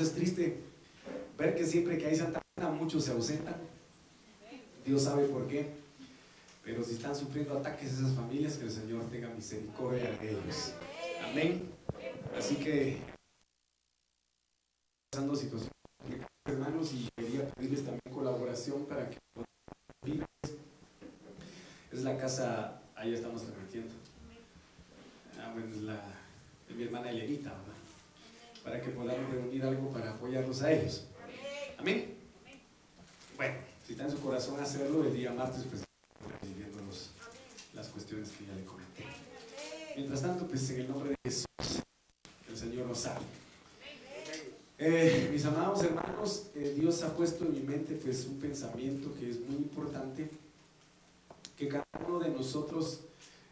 Es triste ver que siempre que hay Santa Ana muchos se ausentan. Dios sabe por qué. Pero si están sufriendo ataques esas familias, que el Señor tenga misericordia de ellos. Amén. Así que pasando situaciones hermanos y quería pedirles también colaboración para que es la casa, ahí estamos transmitiendo. Ah, la de mi hermana Elenita. Para que podamos reunir algo para apoyarlos a ellos. Amén. Bueno, si está en su corazón hacerlo, el día martes, pues recibiendo las cuestiones que ya le comenté. Mientras tanto, pues en el nombre de Jesús, el Señor nos salve. Eh, mis amados hermanos, eh, Dios ha puesto en mi mente pues un pensamiento que es muy importante, que cada uno de nosotros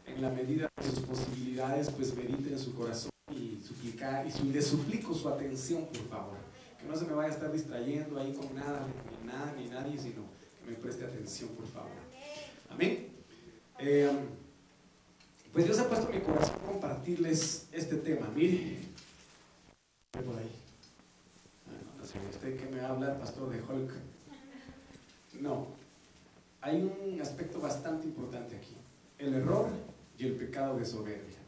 en la medida de sus posibilidades pues medite en su corazón y suplicar y le suplico su atención por favor, que no se me vaya a estar distrayendo ahí con nada, ni nada, ni nadie, sino que me preste atención por favor. Amén. Eh, pues Dios ha puesto mi corazón compartirles este tema. Mire, por ahí. ¿Usted que me va a hablar, pastor de Hulk? No. Hay un aspecto bastante importante aquí. El error y el pecado de soberbia.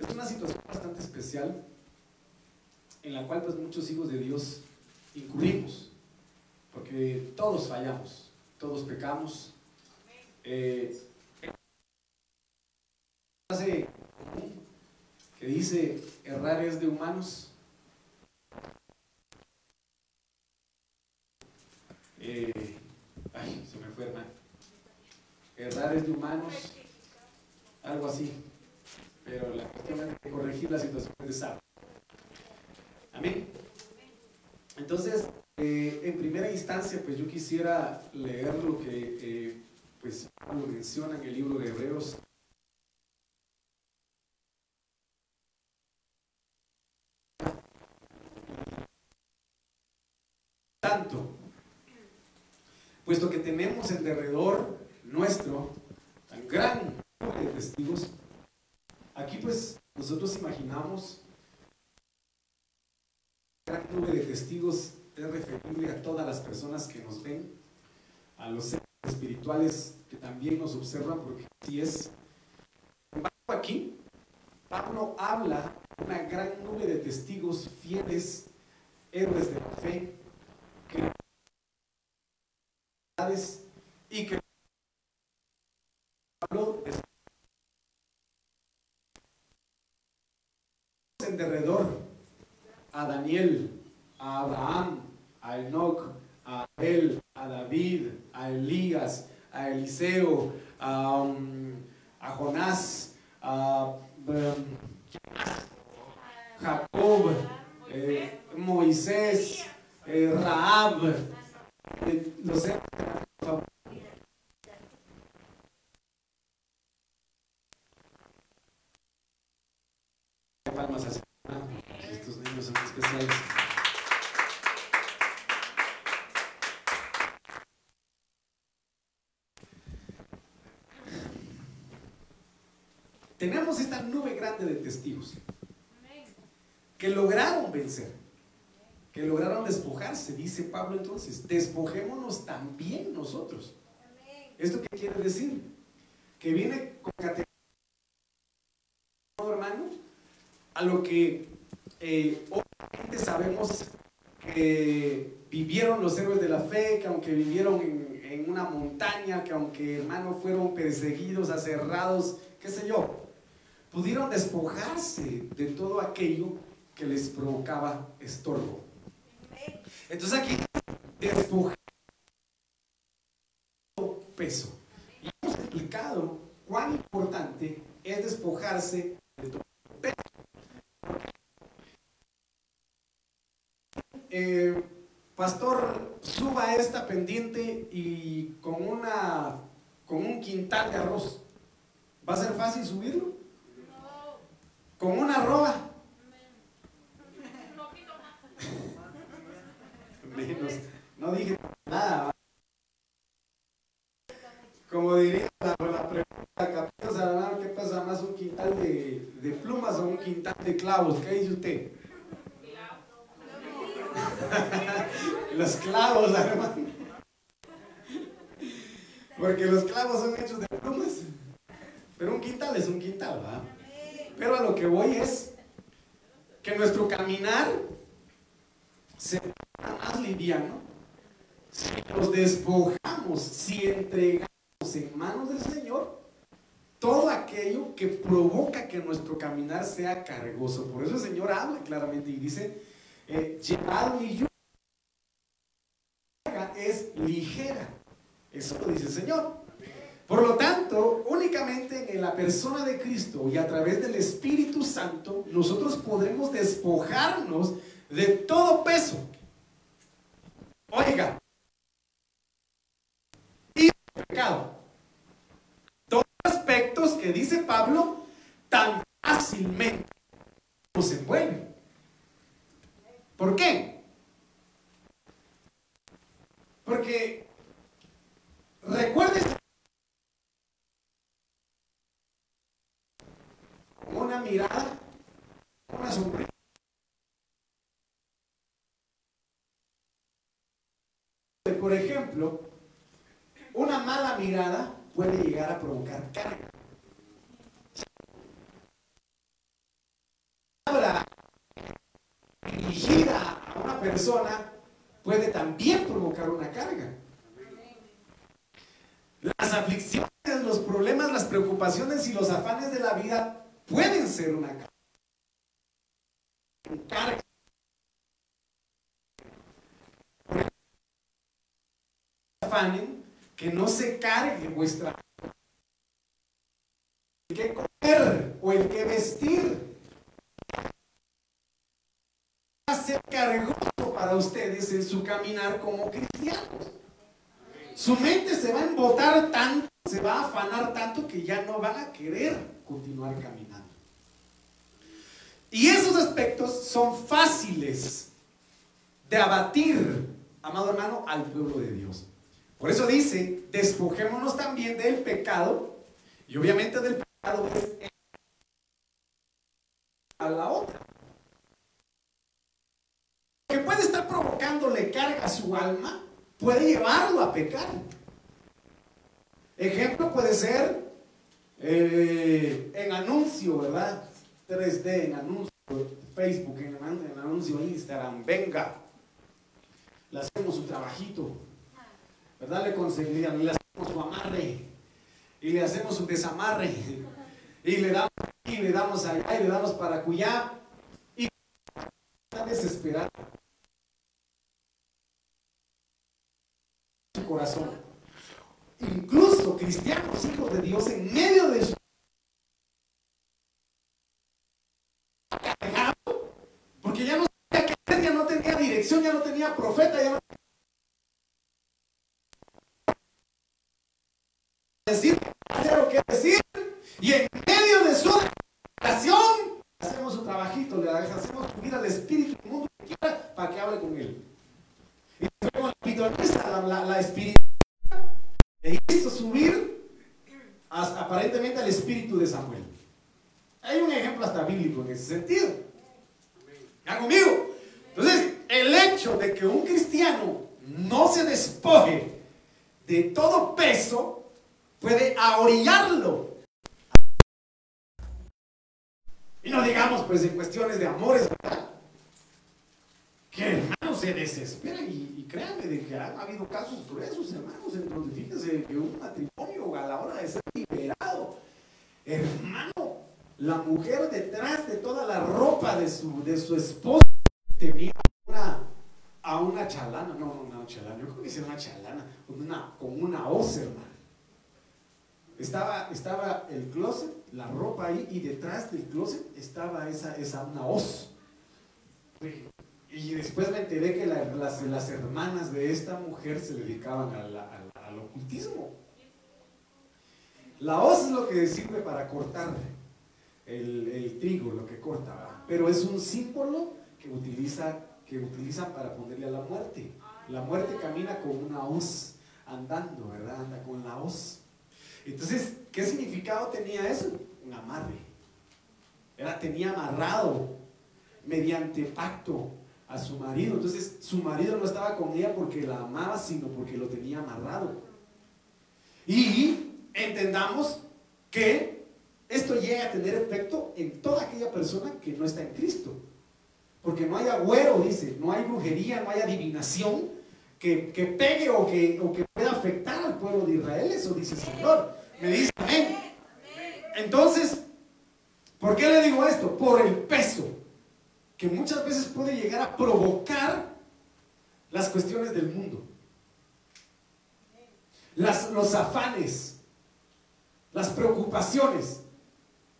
Es una situación bastante especial en la cual pues muchos hijos de Dios incurrimos. Porque todos fallamos, todos pecamos. Eh, que dice errar es de humanos Eh, ay, se me fue, hermano. Errar de humanos, algo así. Pero la cuestión es corregir la situación de sábado. Amén. Entonces, eh, en primera instancia, pues yo quisiera leer lo que eh, pues menciona en el libro de Hebreos. Tanto puesto que tenemos en derredor nuestro tan gran de testigos, aquí pues nosotros imaginamos gran número de testigos es referible a todas las personas que nos ven, a los seres espirituales que también nos observan, porque así es. Aquí, Pablo habla de una gran número de testigos fieles, héroes de la fe, que y que habló en derredor a Daniel, a Abraham, a Enoch, a Abel, a David, a Elías, a Eliseo, a, um, Jonás, a um, Jacob, eh, Moisés, eh, Raab, no sé, palmas. Especiales. Tenemos esta nube grande de testigos que lograron vencer que lograron despojarse, dice Pablo entonces, despojémonos también nosotros. ¿Esto qué quiere decir? Que viene con hermano, a lo que eh, obviamente sabemos que vivieron los héroes de la fe, que aunque vivieron en, una montaña, que aunque hermano fueron perseguidos, aserrados, qué sé yo, pudieron despojarse de todo aquello que les provocaba estorbo. Entonces aquí despojar peso. Y hemos explicado cuán importante es despojarse de todo Eh, pastor, suba esta pendiente y con una con un quintal de arroz. ¿Va a ser fácil subirlo? Con una arroba. No dije nada. Como diría la, la pregunta ¿qué pasa más un quintal de, de, plumas o un quintal de clavos? ¿Qué dice usted? los clavos, hermano. Porque los clavos son hechos de plumas. Pero un quintal es un quintal, ¿verdad? Pero a lo que voy es que nuestro caminar se más liviano si nos despojamos, si entregamos en manos del Señor todo aquello que provoca que nuestro caminar sea cargoso. Por eso el Señor habla claramente y dice, eh, llevar mi es ligera. Eso lo dice el Señor. Por lo tanto, únicamente en la persona de Cristo y a través del Espíritu Santo, nosotros podremos despojarnos de todo peso. Oiga, y pecado. Todos aspectos que dice Pablo tan fácilmente nos envuelven. ¿Por qué? Porque recuerden una mirada, una sonrisa. Por ejemplo, una mala mirada puede llegar a provocar carga. Palabra dirigida a persona puede también provocar una carga. Las aflicciones, los problemas, las preocupaciones y los afanes de la vida pueden ser una carga. Afanen que no se cargue vuestra el que comer o el que vestir ser cargoso para ustedes en su caminar como cristianos. Su mente se va a embotar tanto, se va a afanar tanto que ya no van a querer continuar caminando. Y esos aspectos son fáciles de abatir, amado hermano, al pueblo de Dios. Por eso dice, despojémonos también del pecado, y obviamente del pecado es a la otra. Que puede estar provocándole carga a su alma, puede llevarlo a pecar. Ejemplo puede ser eh, en anuncio, ¿verdad? 3D, en anuncio, Facebook, en, anuncio Instagram, venga, le hacemos un trabajito ¿verdad? Le conseguirían, le hacemos su amarre y le hacemos un desamarre y le damos aquí, le damos allá y le damos para cuya y está desesperado corazón. Incluso cristianos, hijos de Dios, en medio de su porque ya no sabía que ya no tenía dirección, ya no tenía profeta, ya no decir, hacer que decir, y en medio de su oración hacemos un trabajito, le hacemos subir al Espíritu el mundo que quiera para que hable con él. Y luego la, la, la espiritual e hizo subir hasta, aparentemente al espíritu de Samuel. Hay un ejemplo hasta bíblico en ese sentido. ¿Ya conmigo? Entonces, el hecho de que un cristiano no se despoje de todo peso puede ahorillarlo. Y no digamos, pues, en cuestiones de amores, ¿verdad? Que hermanos se desesperan y, créanme de que han habido casos gruesos, hermanos, en donde fíjense que un matrimonio a la hora de ser liberado, hermano, la mujer detrás de toda la ropa de su, de su esposo tenía una, a una chalana, no, no, una chalana, yo creo que es una chalana, con una, con una hoz, hermano. Estaba, estaba el closet, la ropa ahí, y detrás del closet esa, esa una hoz. Y después me enteré que las, las, hermanas de esta mujer se dedicaban al ocultismo. La hoz es lo que sirve para cortar el, trigo, lo que corta, pero es un símbolo que, utiliza, que utilizan para ponerle a la muerte. La muerte camina con una hoz, andando, ¿verdad? Anda con la hoz. Entonces, ¿qué significado tenía eso? Un amarre. Era, tenía amarrado mediante pacto a su marido. Entonces su marido no estaba con ella porque la amaba, sino porque lo tenía amarrado. Y entendamos que esto llega a tener efecto en toda aquella persona que no está en Cristo. Porque no hay agüero, dice, no hay brujería, no hay adivinación que, pegue o que, o que pueda afectar al pueblo de Israel. Eso dice el Señor. Me dice amén. Entonces, ¿por qué le digo esto? Por el peso que muchas veces puede llegar a provocar las cuestiones del mundo. Los afanes, las preocupaciones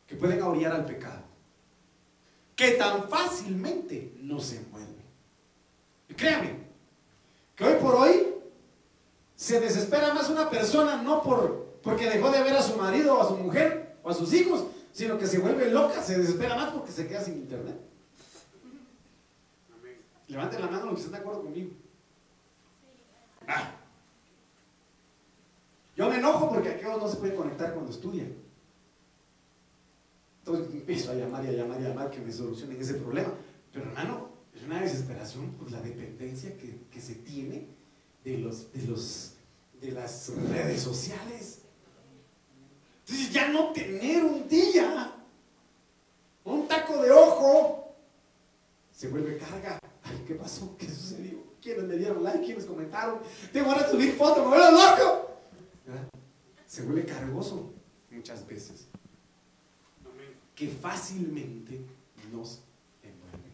que pueden orillar al pecado, que tan fácilmente no se mueven. Y créame, que hoy por hoy se desespera más una persona no por, porque dejó de ver a su marido o a su mujer o a sus hijos, sino que se vuelve loca, se desespera más porque se queda sin internet. Levanten la mano los que están de acuerdo conmigo. Ah. Yo me enojo porque aquellos no se pueden conectar cuando estudian. Entonces empiezo a llamar y a llamar y a llamar que me solucionen ese problema. Pero hermano, es una desesperación por la dependencia que, que se tiene de, los, de, los, de las redes sociales. Entonces ya no tener un día, un taco de ojo, se vuelve carga. Ay, ¿qué pasó? ¿Qué sucedió? ¿Quiénes me dieron like? ¿Quiénes comentaron? Tengo ganas de subir fotos, me vuelvo loco. Se vuelve cargoso muchas veces. Que fácilmente nos envuelve.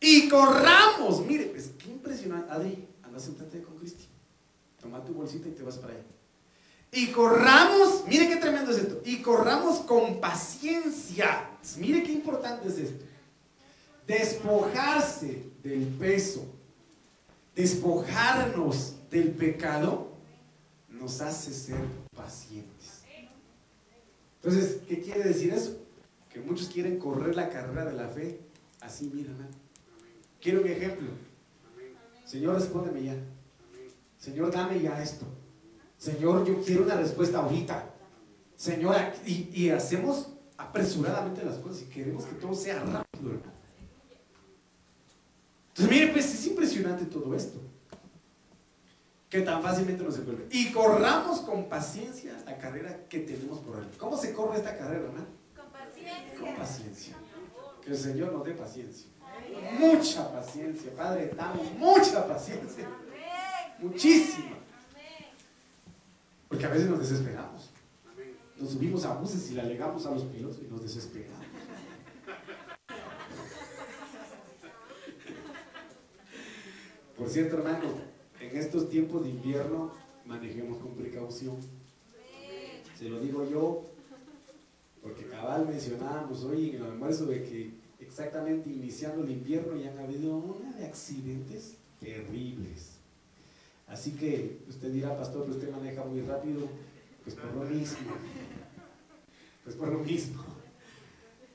Y corramos. Mire, pues qué impresionante. Adri, anda sentate con Cristi. Toma tu bolsita y te vas para allá. Y corramos, mire qué tremendo es esto. Y corramos con paciencia. Mire qué importante es esto. Despojarse del peso. Despojarnos del pecado nos hace ser pacientes. Entonces, ¿qué quiere decir eso? Que muchos quieren correr la carrera de la fe así, mira, Quiero un ejemplo. Señor, respóndeme ya. Señor, dame ya esto. Señor, yo quiero una respuesta ahorita. Señor, y, y hacemos apresuradamente las cosas y queremos que todo sea rápido, Entonces, mire, pues es impresionante todo esto que tan fácilmente nos envuelve. Y corramos con paciencia la carrera que tenemos por delante. ¿Cómo se corre esta carrera, hermano? Con paciencia. Con paciencia. Que el Señor nos dé paciencia. Mucha paciencia, Padre, damos mucha paciencia. Muchísima. Porque a veces nos desesperamos. Nos subimos a buses y le alegamos a los pilotos y nos desesperamos. Por cierto, hermano, en estos tiempos de invierno manejemos con precaución. Se lo digo yo, porque cabal mencionábamos hoy en el almuerzo de que exactamente iniciando el invierno ya han habido una de accidentes terribles. Así que usted dirá, pastor, que usted maneja muy rápido, pues por lo mismo. Pues por lo mismo.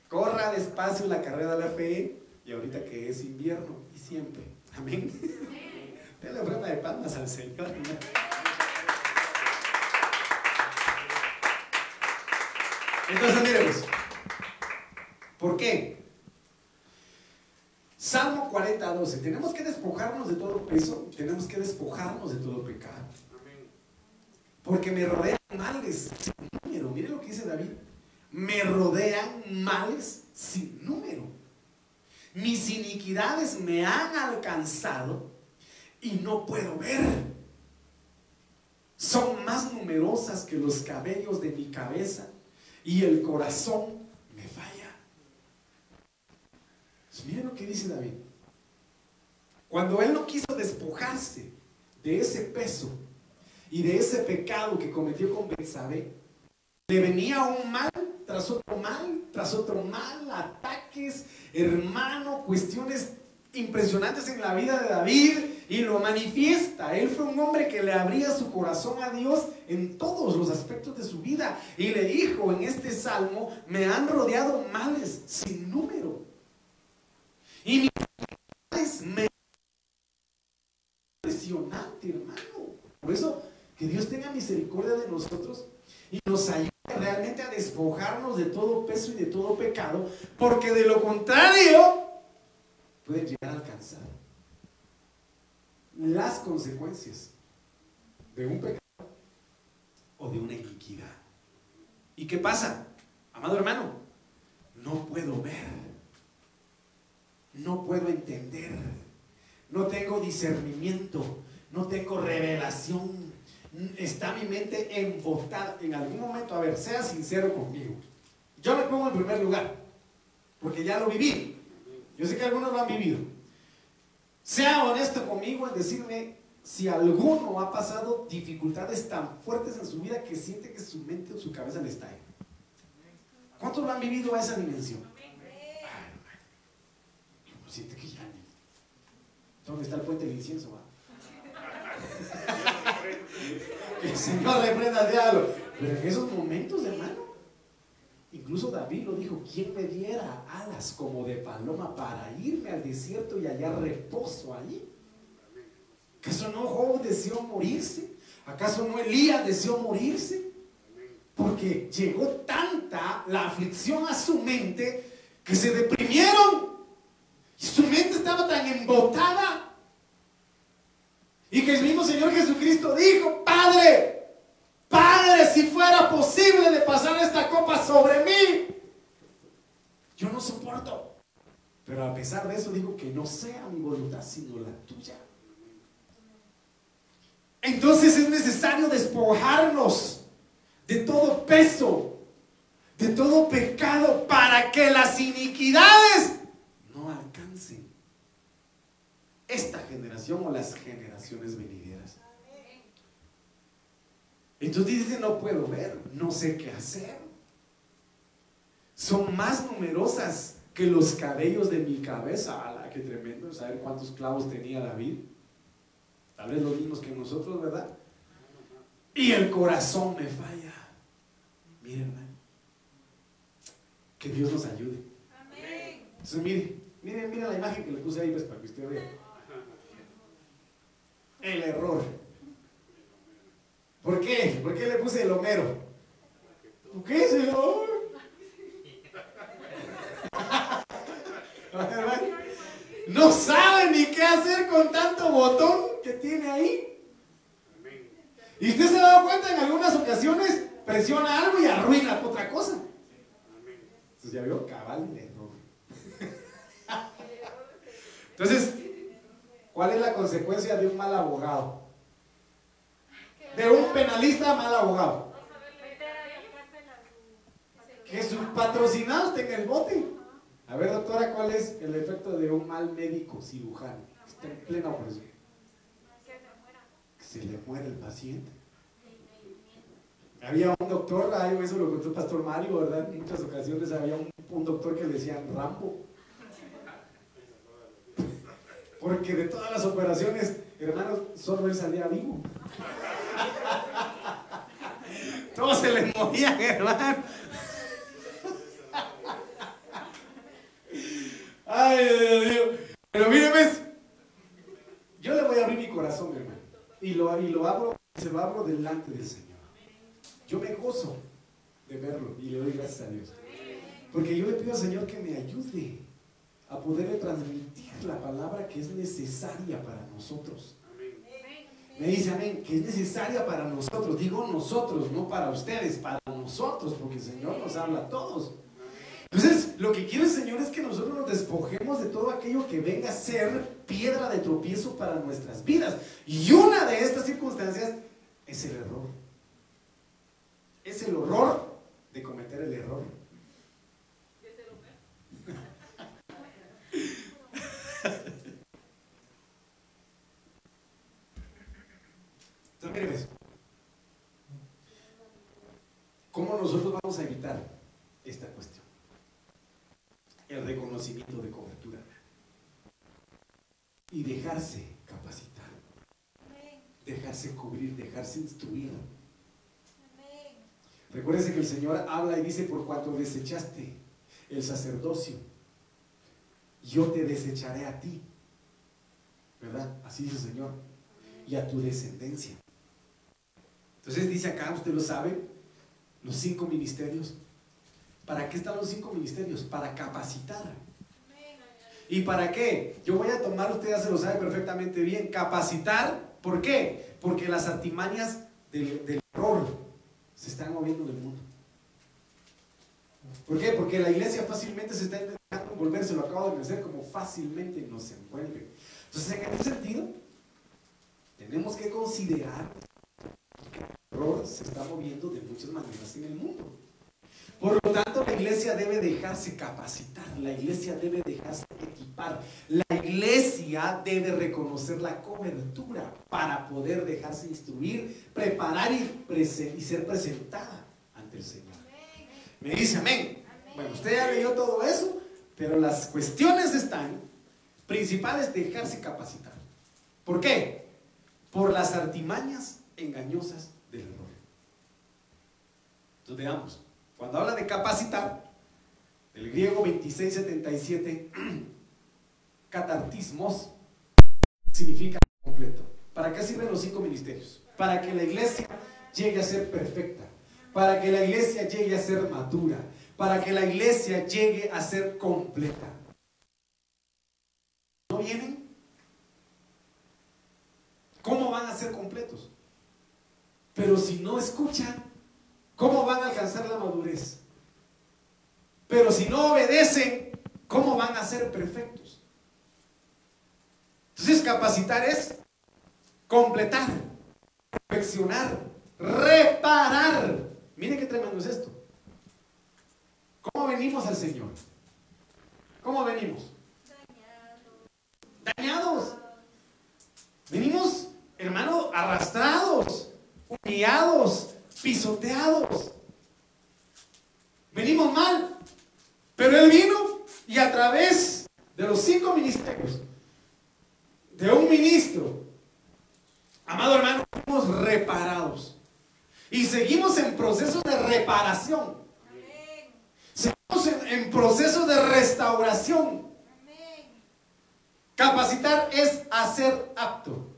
Corra despacio la carrera de la fe y ahorita que es invierno y siempre. Amén. Dale ofrenda de palmas al Señor. Entonces, miremos. ¿Por qué? Salmo 40, 12. Tenemos que despojarnos de todo peso, tenemos que despojarnos de todo pecado. Porque me rodean males sin número. Mire lo que dice David. Me rodean males sin número. Mis iniquidades me han alcanzado y no puedo ver. Son más numerosas que los cabellos de mi cabeza y el corazón me falla. Pues miren lo que dice David. Cuando él no quiso despojarse de ese peso y de ese pecado que cometió con Betsabé, le venía un mal tras otro mal, tras otro mal, ataques, hermano, cuestiones impresionantes en la vida de David y lo manifiesta. Él fue un hombre que le abría su corazón a Dios en todos los aspectos de su vida y le dijo en este salmo, me han rodeado males sin número. Y me impresionante, hermano. Por eso que Dios tenga misericordia de nosotros y nos ayude realmente a despojarnos de todo peso y de todo pecado, porque de lo contrario pueden llegar a alcanzar las consecuencias de un pecado o de una iniquidad. ¿Y qué pasa? Amado hermano, no puedo ver, no puedo entender, no tengo discernimiento, no tengo revelación. Está mi mente embotada en algún momento. A ver, sea sincero conmigo. Yo me pongo en primer lugar, porque ya lo viví. Yo sé que algunos lo han vivido. Sea honesto conmigo en decirme si alguno ha pasado dificultades tan fuertes en su vida que siente que su mente o su cabeza le está. ¿Cuántos lo han vivido a esa dimensión? Ay, siente que ya. ¿Dónde está el puente del incienso? que el Señor le prenda diablo. Pero en esos momentos, hermano, incluso David lo dijo: ¿Quién me diera alas como de paloma para irme al desierto y hallar reposo allí? ¿Acaso no Job deseó morirse? ¿Acaso no Elías deseó morirse? Porque llegó tanta la aflicción a su mente que se deprimieron. Estaba tan embotada. Y que el mismo Señor Jesucristo dijo, Padre, Padre, si fuera posible de pasar esta copa sobre mí, yo no soporto. Pero a pesar de eso digo que no sea mi voluntad, sino la tuya. Entonces es necesario despojarnos de todo peso, de todo pecado, para que las iniquidades no alcancen esta generación o las generaciones venideras. Entonces dice, no puedo ver, no sé qué hacer. Son más numerosas que los cabellos de mi cabeza. ¡Hala, qué tremendo! Saber cuántos clavos tenía David. Tal vez los mismos que nosotros, ¿verdad? Y el corazón me falla. Miren, hermano. Que Dios nos ayude. Amén. Entonces, miren, miren, miren la imagen que le puse ahí pues, para que usted vea. El error. ¿Por qué? ¿Por qué le puse el Homero? ¿Por qué es el No sabe ni qué hacer con tanto botón que tiene ahí. Y usted se ha dado cuenta en algunas ocasiones presiona algo y arruina otra cosa. Entonces ya vio cabal error. Entonces, ¿cuál es la consecuencia de un mal abogado? De un penalista mal abogado. Que sus patrocinados tengan el bote. A ver, doctora, ¿cuál es el efecto de un mal médico cirujano? Está en plena operación. Que se le muere el paciente. Había un doctor, eso lo contó el pastor Mario, ¿verdad? En muchas ocasiones había un, doctor que le decían Rambo. Porque de todas las operaciones, hermanos, solo él salía vivo. Todos se les morían, hermano. Ay, Dios mío. Pero míreme, yo le voy a abrir mi corazón, hermano. Y lo, y lo abro, se lo abro delante del Señor. Yo me gozo de verlo y le doy gracias a Dios. Porque yo le pido al Señor que me ayude a poderle transmitir la palabra que es necesaria para nosotros. Me dice amén, que es necesaria para nosotros. Digo nosotros, no para ustedes, para nosotros, porque el Señor nos habla a todos. Entonces, lo que quiere el Señor es que nosotros nos despojemos de todo aquello que venga a ser piedra de tropiezo para nuestras vidas. Y una de estas circunstancias es el error es el horror de cometer el error. ¿Cómo nosotros vamos a evitar esta cuestión? El reconocimiento de cobertura y dejarse capacitar, dejarse cubrir, dejarse instruir Recuérdese que el Señor habla y dice, por cuanto desechaste el sacerdocio, yo te desecharé a ti. ¿Verdad? Así dice el Señor. Y a tu descendencia. Entonces dice acá, usted lo sabe, los cinco ministerios. ¿Para qué están los cinco ministerios? Para capacitar. ¿Y para qué? Yo voy a tomar, usted ya se lo sabe perfectamente bien, capacitar. ¿Por qué? Porque las artimañas del, error se están moviendo del mundo. ¿Por qué? Porque la iglesia fácilmente se está intentando envolverse, lo acabo de decir, como fácilmente nos envuelve. Entonces, en ese sentido, tenemos que considerar se está moviendo de muchas maneras en el mundo. Por lo tanto, la iglesia debe dejarse capacitar, la iglesia debe dejarse equipar, la iglesia debe reconocer la cobertura para poder dejarse instruir, preparar y, ser presentada ante el Señor. Me dice amén. Bueno, usted ya leyó todo eso, pero las cuestiones están principales dejarse capacitar. ¿Por qué? Por las artimañas engañosas. Entonces veamos. Cuando habla de capacitar, el griego 2677, catartismos, significa completo. ¿Para qué sirven los cinco ministerios? Para que la iglesia llegue a ser perfecta, para que la iglesia llegue a ser madura, para que la iglesia llegue a ser completa. ¿No vienen? ¿Cómo van a ser completos? Pero si no escuchan, ¿cómo van a alcanzar la madurez? Pero si no obedecen, ¿cómo van a ser perfectos? Entonces capacitar es completar, perfeccionar, reparar. Miren qué tremendo es esto. ¿Cómo venimos al Señor? ¿Cómo venimos? Dañados. Dañados. Venimos, hermano, arrastrados, humillados, pisoteados. Venimos mal. Pero Él vino y a través de los cinco ministerios, de un ministro, amado hermano, fuimos reparados. Y seguimos en proceso de reparación. Seguimos en, en proceso de restauración. Capacitar es hacer apto,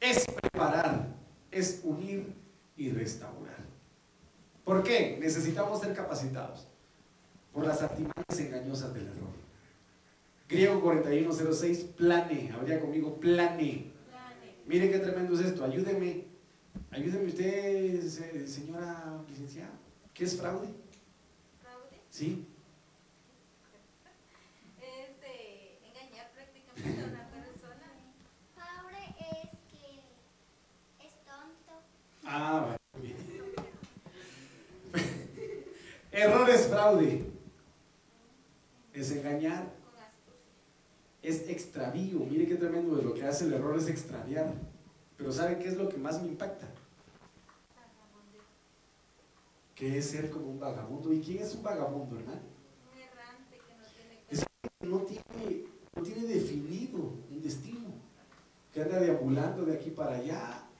es preparar, es unir y restaurar. ¿Por qué? Necesitamos ser capacitados por las artimañas engañosas del error. Griego 4106, plane. Habría conmigo, plane. Mire qué tremendo es esto. Ayúdeme. Ayúdeme usted, señora licenciada. ¿Qué es fraude? ¿Fraude? Sí. Es engañar prácticamente a una persona. Fraude es que es Ah, Error es fraude. Es engañar. Es extravío. Mire qué tremendo lo que hace el error es extraviar. Pero ¿sabe qué es lo que más me impacta? Que es ser como un vagabundo. ¿Y quién es un vagabundo, hermano? Un errante que no tiene... Es que no tiene, no tiene definido un destino. Que anda deambulando de aquí para allá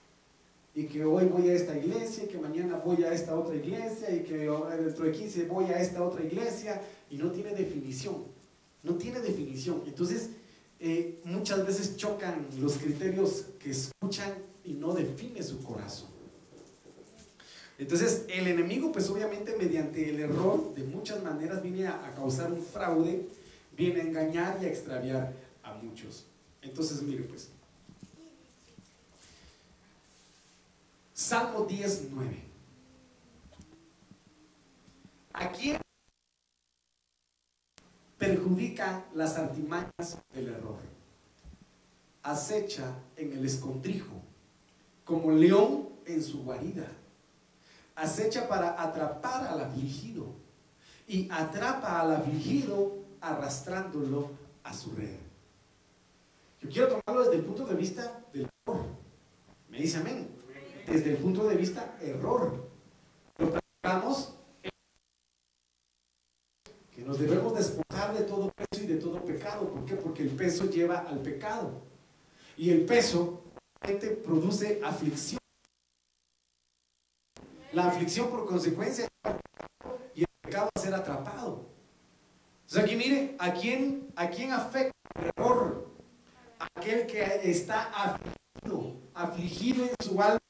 y que hoy voy a esta iglesia, y que mañana voy a esta otra iglesia, y que dentro de 15 voy a esta otra iglesia, y no tiene definición, no tiene definición. Entonces, eh, muchas veces chocan los criterios que escuchan y no define su corazón. Entonces, el enemigo, pues obviamente mediante el error, de muchas maneras viene a, a causar un fraude, viene a engañar y a extraviar a muchos. Entonces, mire, pues, Salmo 19. ¿A quién perjudica las artimañas del error? Acecha en el escondrijo, como león en su guarida. Acecha para atrapar al afligido y atrapa al afligido arrastrándolo a su red. Yo quiero tomarlo desde el punto de vista del error. Me dice amén desde el punto de vista error. Lo practicamos que nos debemos despojar de todo peso y de todo pecado. ¿Por qué? Porque el peso lleva al pecado. Y el peso produce aflicción. La aflicción por consecuencia y el pecado a ser atrapado. Entonces aquí mire, ¿a quién, a quién afecta el error? Aquel que está afligido, afligido en su alma,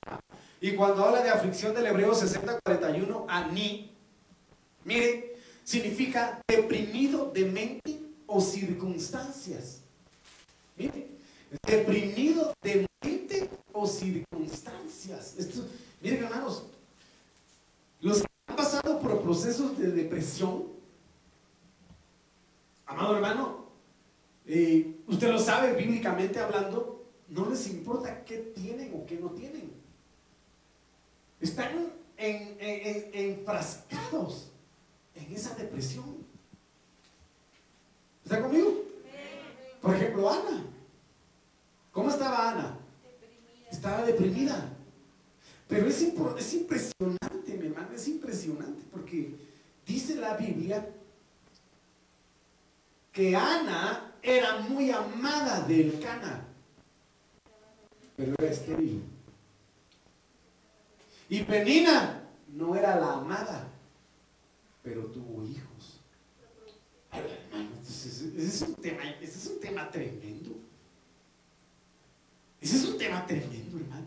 Y cuando habla de aflicción del hebreo 6041, ani, mire, significa deprimido de mente o circunstancias. Mire, deprimido de mente o circunstancias. Esto, miren hermanos, los que han pasado por procesos de depresión, amado hermano, eh, usted lo sabe bíblicamente hablando, no les importa qué tienen o qué no tienen. Están enfrascados en esa depresión. ¿Está conmigo? Por ejemplo, Ana. ¿Cómo estaba Ana? Estaba deprimida. Pero es, es impresionante, mi hermano, es impresionante porque dice la Biblia que Ana era muy amada del Cana, pero era estéril. Y Penina no era la amada, pero tuvo hijos. ese es un tema, ese es un tema tremendo. Ese es un tema tremendo, hermano.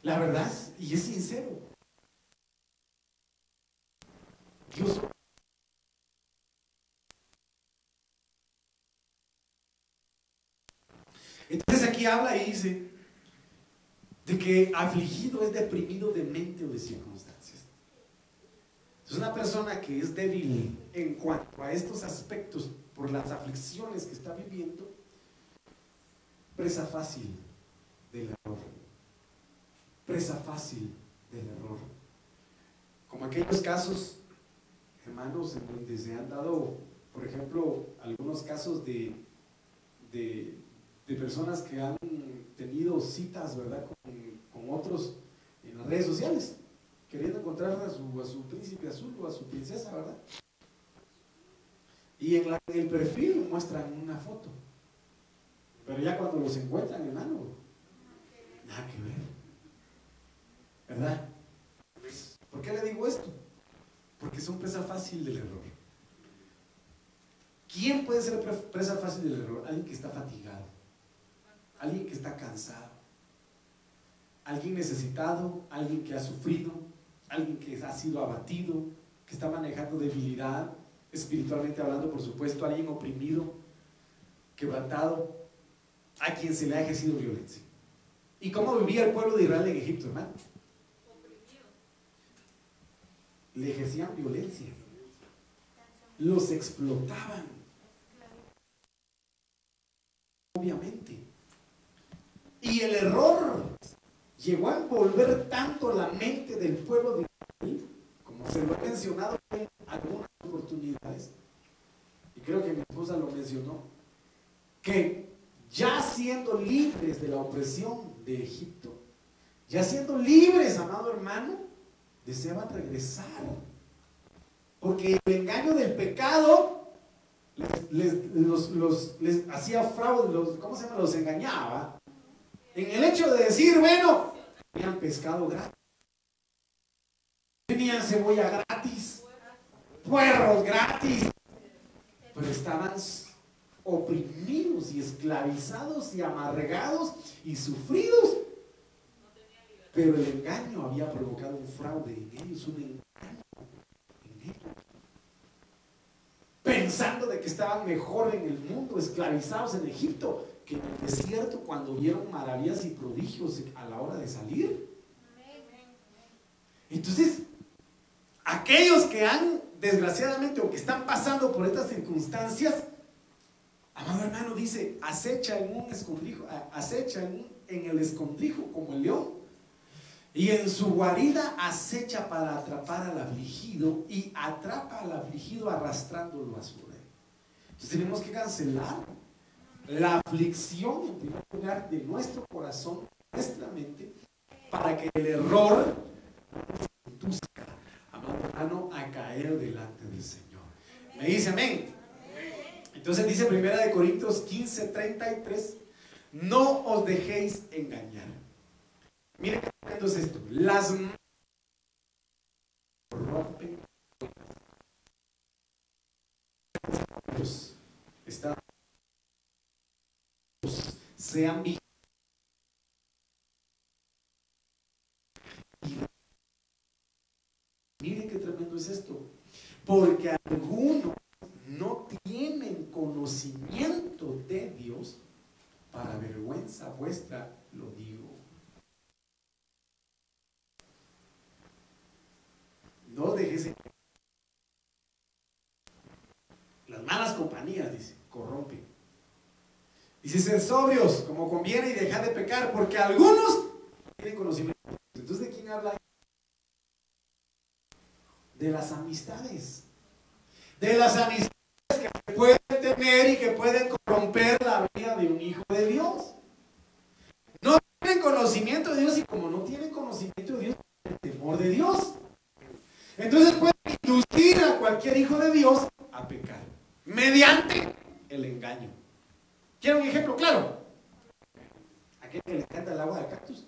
La verdad, y es sincero. Dios Entonces aquí habla y dice de que afligido es deprimido de mente o de circunstancias. Es una persona que es débil en cuanto a estos aspectos por las aflicciones que está viviendo, presa fácil del error. Presa fácil del error. Como aquellos casos, hermanos, en donde se han dado, por ejemplo, algunos casos de, de, personas que han tenido citas, ¿verdad?, con, otros en las redes sociales, queriendo encontrar a su, príncipe azul o a su princesa, ¿verdad? Y en, en el perfil muestran una foto pero ya cuando los encuentran, hermano, nada que ver. ¿Verdad? ¿Por qué le digo esto? Porque son presa fácil del error. ¿Quién puede ser presa fácil del error? Alguien que está fatigado. Alguien que está cansado. Alguien necesitado. Alguien que ha sufrido. Alguien que ha sido abatido. Que está manejando debilidad. Espiritualmente hablando, por supuesto. Alguien oprimido. Quebrantado a quien se le ha ejercido violencia. ¿Y cómo vivía el pueblo de Israel en Egipto, hermano? Le ejercían violencia. Los explotaban. Obviamente. Y el error llegó a envolver tanto la mente del pueblo de Israel, como se lo ha mencionado en algunas oportunidades, y creo que mi esposa lo mencionó, que ya siendo libres de la opresión de Egipto, ya siendo libres, amado hermano, deseaban regresar. Porque el engaño del pecado les, hacía fraude, los, ¿cómo se llama? Los engañaba. En el hecho de decir, bueno, tenían pescado gratis, tenían cebolla gratis, puerros gratis, pero estaban oprimidos y esclavizados y amargados y sufridos. Pero el engaño había provocado un fraude en ellos, un engaño en ellos. Pensando de que estaban mejor en el mundo, esclavizados en Egipto, que en el desierto cuando vieron maravillas y prodigios a la hora de salir. Entonces, aquellos que han desgraciadamente o que están pasando por estas circunstancias, Amado hermano, dice, acecha en un escondrijo, acecha en, el escondrijo como el león. Y en su guarida acecha para atrapar al afligido y atrapa al afligido arrastrándolo a su rey. Entonces tenemos que cancelar la aflicción en primer lugar de nuestro corazón, nuestra mente, para que el error nos induzca, amado hermano, a caer delante del Señor. Me dice amén. Entonces dice Primera de Corintios 15, 33, no os dejéis engañar. Miren entonces esto, las rompen están sean vigilantes. Miren qué tremendo es esto. Porque algunos no tienen conocimiento de Dios, para vergüenza vuestra lo digo. No dejes las malas compañías, dice. Dice ser sobrios como conviene y dejar de pecar, porque algunos tienen conocimiento. Entonces, ¿de quién habla? De las amistades. De las amistades que pueden tener y que pueden corromper la vida de un hijo de Dios. No tienen conocimiento de Dios y como no tienen conocimiento de Dios, tienen temor de Dios. Entonces pueden inducir a cualquier hijo de Dios a pecar mediante el engaño. ¿Quieren un ejemplo claro? Aquel que le encanta el agua de cactus.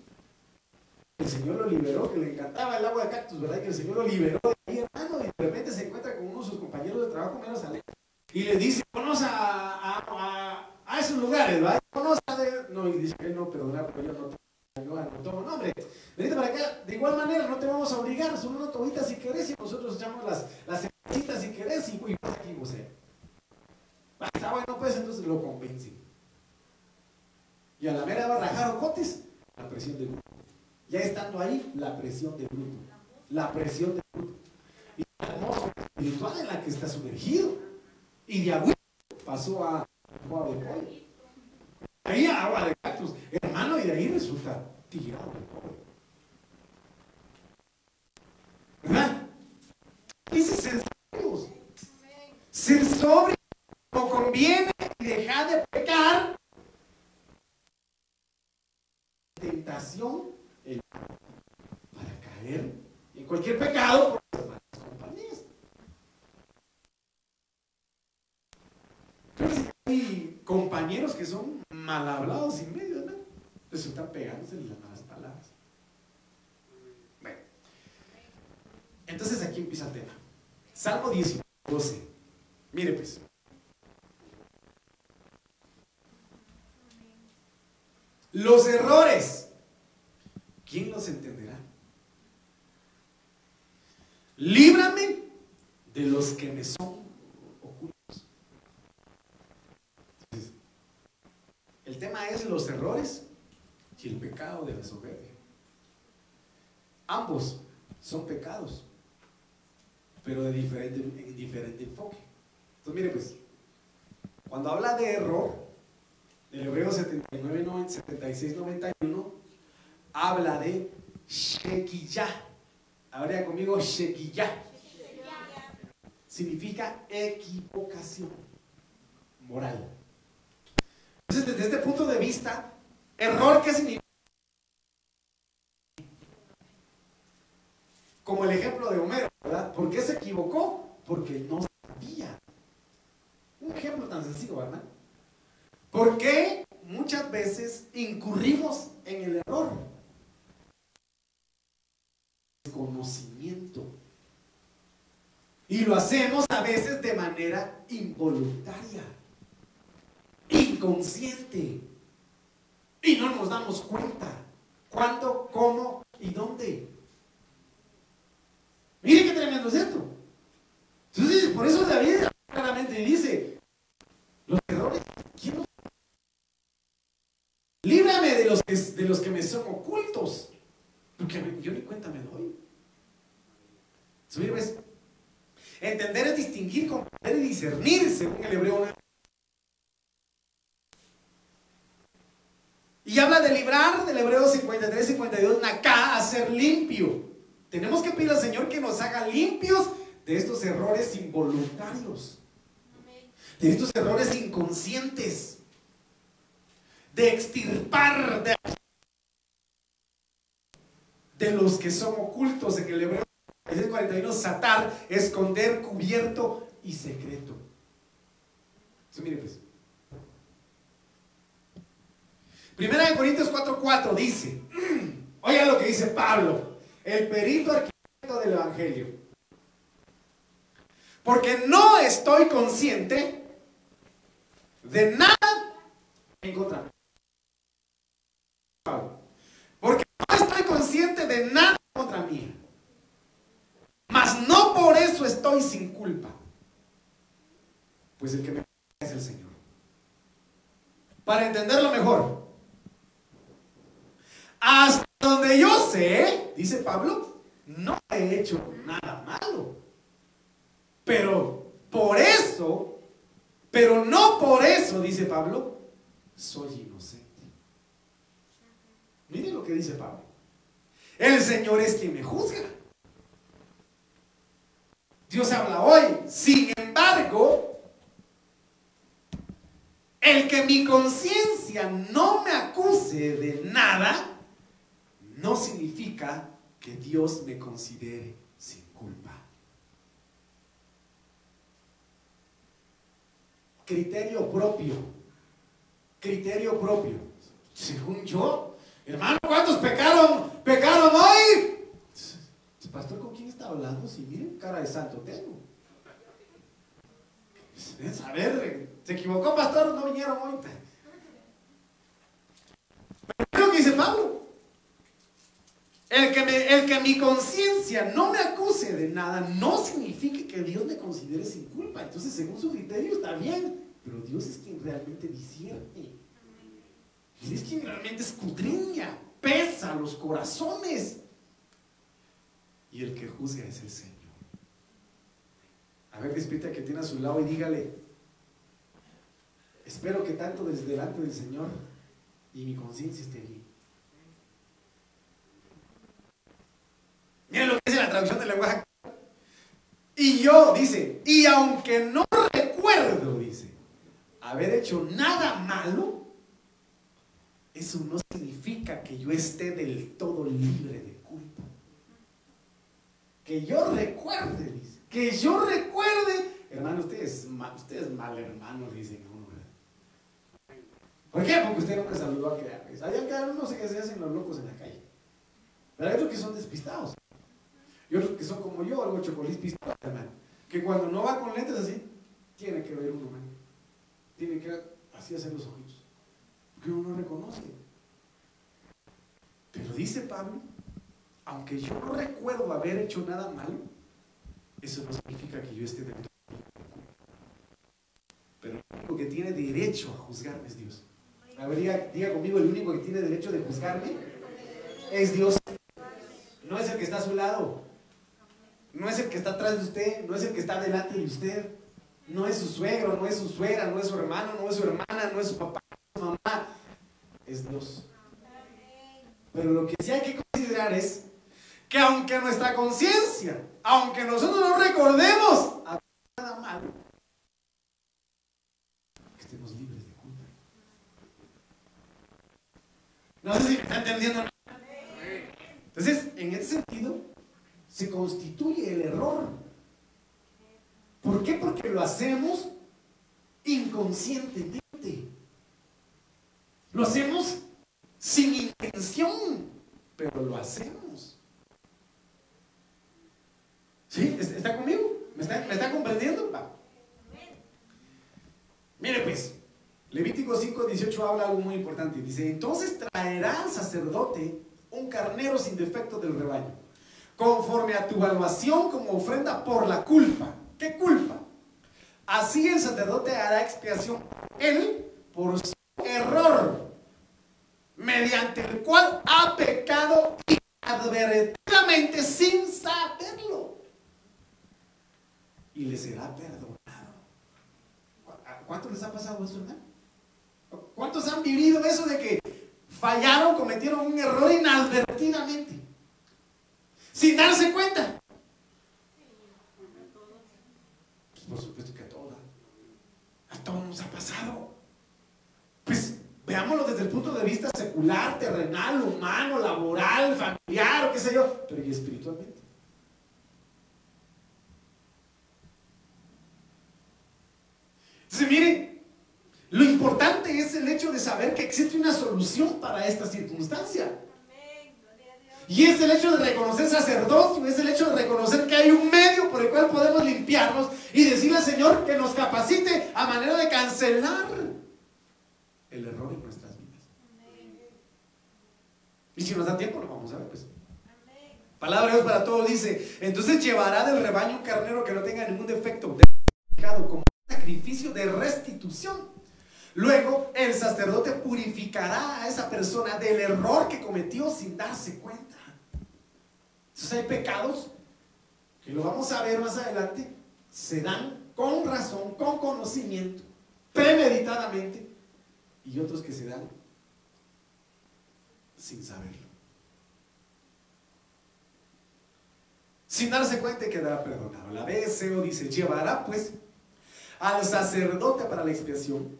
El Señor lo liberó, que le encantaba el agua de cactus, ¿verdad? Que el Señor lo liberó de ahí, hermano, y de repente se encuentra con uno de sus compañeros de trabajo menos alegres y le dice, conoce a, a, a, esos lugares, ¿verdad? Conoce de... No, y dice no, pero yo no tomo, no, tomo nombre. Venite para acá, de igual manera no te vamos a obligar, solo una tobita si querés y nosotros echamos las, las si querés y, y pasa aquí, José. Está bueno, pues entonces lo convence. Y a la mera va a rajar ocotes, la presión de grupo. Ya estando ahí, la presión de grupo. La presión de grupo. Y la atmósfera espiritual en la que está sumergido. Y de agua pasó a agua de pollo. Ahí a agua de cactus. Hermano, y de ahí resulta tirado de pollo. ¿Verdad? Dice ser. Ser sobrios como conviene y dejar de pecar. Tentación para caer en cualquier pecado hay compañeros que son mal hablados y medio, ¿no? Resultan pegándose las malas palabras. Bueno. Entonces aquí empieza el tema. Salmo 19, 12. Mire pues. Los errores. ¿Quién los entenderá? Líbrame de los que me son El tema es los errores y el pecado de la soberbia. Ambos son pecados, pero de diferente, en diferente enfoque. Entonces, mire pues, cuando habla de error, del Hebreo 79, 76, 91, habla de Shekiyah. Habría conmigo Shekiyah. Significa equivocación moral. Entonces, desde este punto de vista, error, ¿qué significa? Como el ejemplo de Homero, ¿verdad? ¿Por qué se equivocó? Porque no sabía. Un ejemplo tan sencillo, ¿verdad? ¿Por qué muchas veces incurrimos en el error? Conocimiento. Y lo hacemos a veces de manera involuntaria inconsciente. Y no nos damos cuenta cuándo, cómo y dónde. Mire qué tremendo es esto. Entonces, por eso David claramente dice, los errores, ¿quién los... Líbrame de los, que, me son ocultos, porque yo ni cuenta me doy. Entender es distinguir, comprender y discernir, según el hebreo. Y habla de librar del Hebreo 53, 52, Naká, a ser limpio. Tenemos que pedir al Señor que nos haga limpios de estos errores involuntarios, de estos errores inconscientes, de extirpar de, de los que son ocultos en el Hebreo 41, satar, esconder, cubierto y secreto. Eso mire pues. Primera de Corintios 4:4 dice, oigan lo que dice Pablo, el perito arquitecto del Evangelio. Porque no estoy consciente de nada en contra mí. Nada contra mí. Mas no por eso estoy sin culpa? Pues el que me es el Señor. Para entenderlo mejor, hasta donde yo sé, dice Pablo, no he hecho nada malo. Pero por eso, pero no por eso, dice Pablo, soy inocente. Miren lo que dice Pablo. El Señor es quien me juzga. Dios habla hoy. Sin embargo, el que mi conciencia no me acuse de nada, no significa que Dios me considere sin culpa. Criterio propio. Criterio propio. Según yo, hermano, ¿cuántos pecaron? ¿Pecaron hoy? Pastor, ¿con quién está hablando? Si miren, cara de santo tengo. A ver, se equivocó, pastor, no vinieron hoy. Pero lo que dice Pablo. El que, me, el que mi conciencia no me acuse de nada no significa que Dios me considere sin culpa. Entonces, según su criterio, está bien. Pero Dios es quien realmente discierne. Es quien realmente escudriña, pesa los corazones. Y el que juzga es el Señor. A ver, despita que tiene a su lado y dígale, espero que tanto desde delante del Señor y mi conciencia esté bien. Miren lo que dice la traducción del lenguaje. Y yo, dice, y aunque no recuerdo, dice, haber hecho nada malo, eso no significa que yo esté del todo libre de culpa. Que yo recuerde, dice, que yo recuerde, hermano, usted es, usted es mal hermano, dicen uno, ¿Por qué? Porque usted me saludó a crear. Allá no sé qué se hacen los locos en la calle. Pero hay otros que son despistados. Y otros que son como yo, algo chocolís pistola, hermano. Que cuando no va con lentes así, tiene que ver uno, hermano. Tiene que así hacer los ojitos. Porque uno no reconoce. Pero dice Pablo, aunque yo no recuerdo haber hecho nada malo, eso no significa que yo esté dentro Pero el único que tiene derecho a juzgarme es Dios. A ver, diga, diga conmigo, el único que tiene derecho de juzgarme es Dios. No es el que está a su lado. No es el que está atrás de usted, no es el que está delante de usted. No es su suegro, no es su suegra, no es su hermano, no es su hermana, no es su papá, no es su mamá. Es Dios. Pero lo que sí hay que considerar es que aunque nuestra conciencia, aunque nosotros no recordemos nada malo, estemos libres de culpa. No sé si me está entendiendo. Entonces, en ese sentido, se constituye el error. ¿Por qué? Porque lo hacemos inconscientemente. Lo hacemos sin intención, pero lo hacemos. ¿Sí? ¿Está conmigo? ¿Me está, comprendiendo? Mire pues, Levítico 5, 18 habla algo muy importante. Dice, entonces traerá al sacerdote un carnero sin defecto del rebaño conforme a tu evaluación como ofrenda por la culpa. ¿Qué culpa? Así el sacerdote hará expiación él por su error, mediante el cual ha pecado inadvertidamente sin saberlo. Y le será perdonado. ¿Cuántos les ha pasado eso, hermano? ¿Cuántos han vivido eso de que fallaron, cometieron un error inadvertidamente? sin darse cuenta. Pues por supuesto que a todos. A todos nos ha pasado. Pues veámoslo desde el punto de vista secular, terrenal, humano, laboral, familiar o qué sé yo, pero y espiritualmente. Entonces, miren, lo importante es el hecho de saber que existe una solución para esta circunstancia. Y es el hecho de reconocer sacerdocio, es el hecho de reconocer que hay un medio por el cual podemos limpiarnos y decirle al Señor que nos capacite a manera de cancelar el error en nuestras vidas. Y si nos da tiempo, lo vamos a ver, pues. Palabra de Dios para todos dice, entonces llevará del rebaño un carnero que no tenga ningún defecto, como sacrificio de restitución. Luego el sacerdote purificará a esa persona del error que cometió sin darse cuenta. Entonces hay pecados que lo vamos a ver más adelante, se dan con razón, con conocimiento, premeditadamente, y otros que se dan sin saberlo. Sin darse cuenta que quedará perdonado. La BSO dice, llevará pues al sacerdote para la expiación,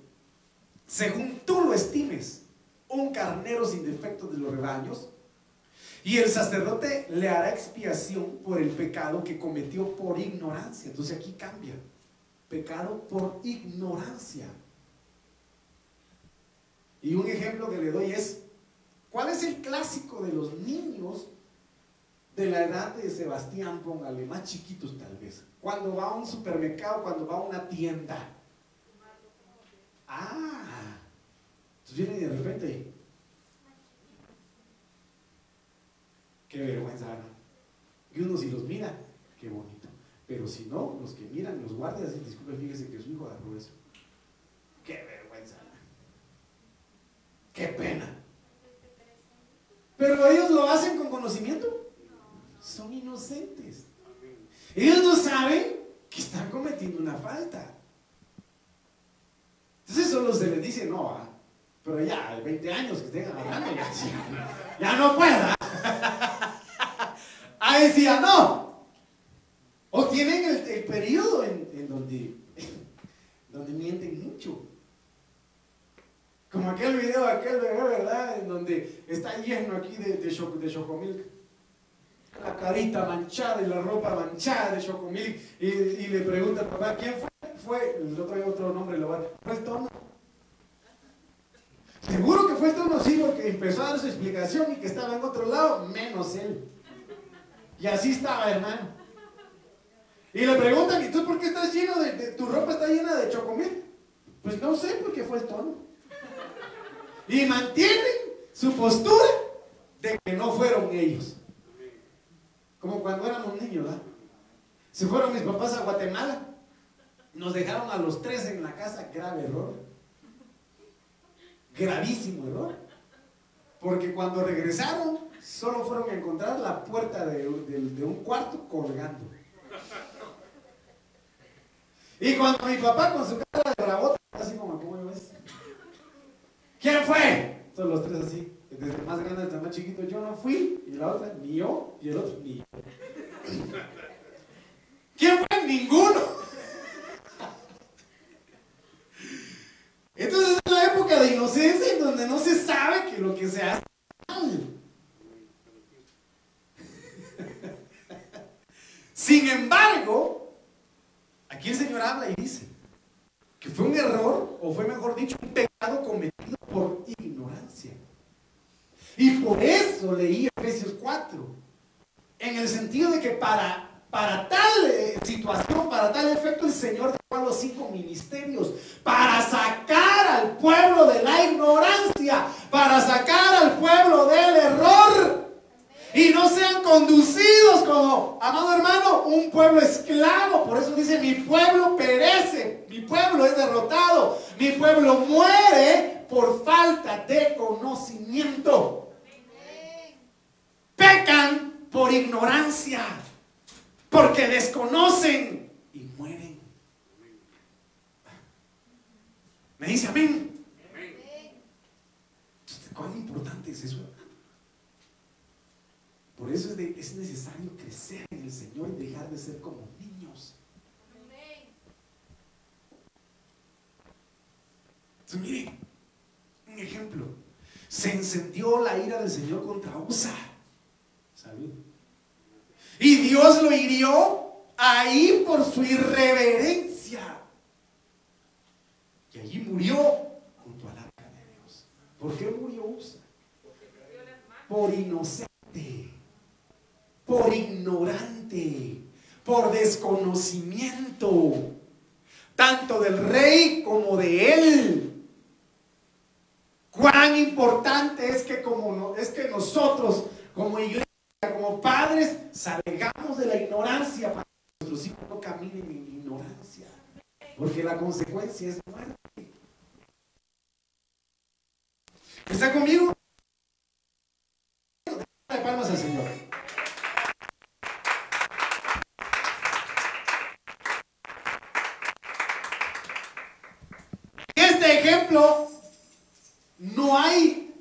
según tú lo estimes, un carnero sin defecto de los rebaños, y el sacerdote le hará expiación por el pecado que cometió por ignorancia. Entonces aquí cambia. Pecado por ignorancia. Y un ejemplo que le doy es, ¿cuál es el clásico de los niños de la edad de Sebastián, póngale, más chiquitos tal vez? Cuando va a un supermercado, cuando va a una tienda. Ah, entonces viene de repente, Qué vergüenza, ¿no? Y uno si los mira, qué bonito. Pero si no, los que miran, los guardias, disculpe, fíjese que su hijo agarró eso. Qué vergüenza. Qué pena. Pero ellos lo hacen con conocimiento. Son inocentes. Ellos no saben que están cometiendo una falta. Entonces solo se les dice, no, ¿ah? pero ya, hay 20 años que estén agarrando, ya, ya no pueda. Ahí decía, no. O tienen el, periodo en, donde, donde mienten mucho. Como aquel video, aquel bebé, ¿verdad? En donde está lleno aquí de, de, de chocomilk. La carita manchada y la ropa manchada de chocomilk. Y, y le pregunta al papá, ¿quién fue? Fue, el otro otro nombre, lo va fue el tono. Seguro que fue el tono, sí, porque empezó a dar su explicación y que estaba en otro lado, menos él. Y así estaba, hermano. Y le preguntan, ¿y tú por qué estás lleno de, tu ropa está llena de chocomil? Pues no sé, porque fue el tono. Y mantienen su postura de que no fueron ellos. Como cuando éramos niños, ¿verdad? Se fueron mis papás a Guatemala. Nos dejaron a los tres en la casa, grave error. Gravísimo error. Porque cuando regresaron, solo fueron a encontrar la puerta de, un cuarto colgando. Y cuando mi papá con su cara de rabota, así como, ¿cómo lo ves? ¿Quién fue? Todos los tres así, desde el más grande hasta el más chiquito, yo no fui, y la otra, ni yo, y el otro, ni yo. ¿Quién fue? Ninguno. Entonces es la época de inocencia en donde no se sabe que lo que se hace es mal. Sin embargo, aquí el Señor habla y dice que fue un error, o fue mejor dicho, un pecado cometido por ignorancia. Y por eso leí Efesios 4, en el sentido de que para, para tal eh, situación, para tal efecto, el Señor dejó los cinco ministerios, para sacar al pueblo de la ignorancia, para sacar al pueblo del error y no sean conducidos como, amado hermano, un pueblo esclavo. Por eso dice, mi pueblo perece, mi pueblo es derrotado, mi pueblo muere por falta de conocimiento. Pecan por ignorancia, porque desconocen y mueren. ¿Me dice amén? ¿Cuán importante es eso? Por eso es, necesario crecer en el Señor y dejar de ser como niños. Entonces, mire, un ejemplo. Se encendió la ira del Señor contra Usa. ¿Sabe? Y Dios lo hirió ahí por su irreverencia. Y allí murió junto al arca de Dios. ¿Por qué murió Usa? Por inocente por ignorante, por desconocimiento, tanto del rey como de él. Cuán importante es que como es que nosotros como iglesia como padres salgamos de la ignorancia para que nuestros hijos no caminen en ignorancia. Porque la consecuencia es muerte. ¿Está conmigo? De palmas al Señor. Este ejemplo no hay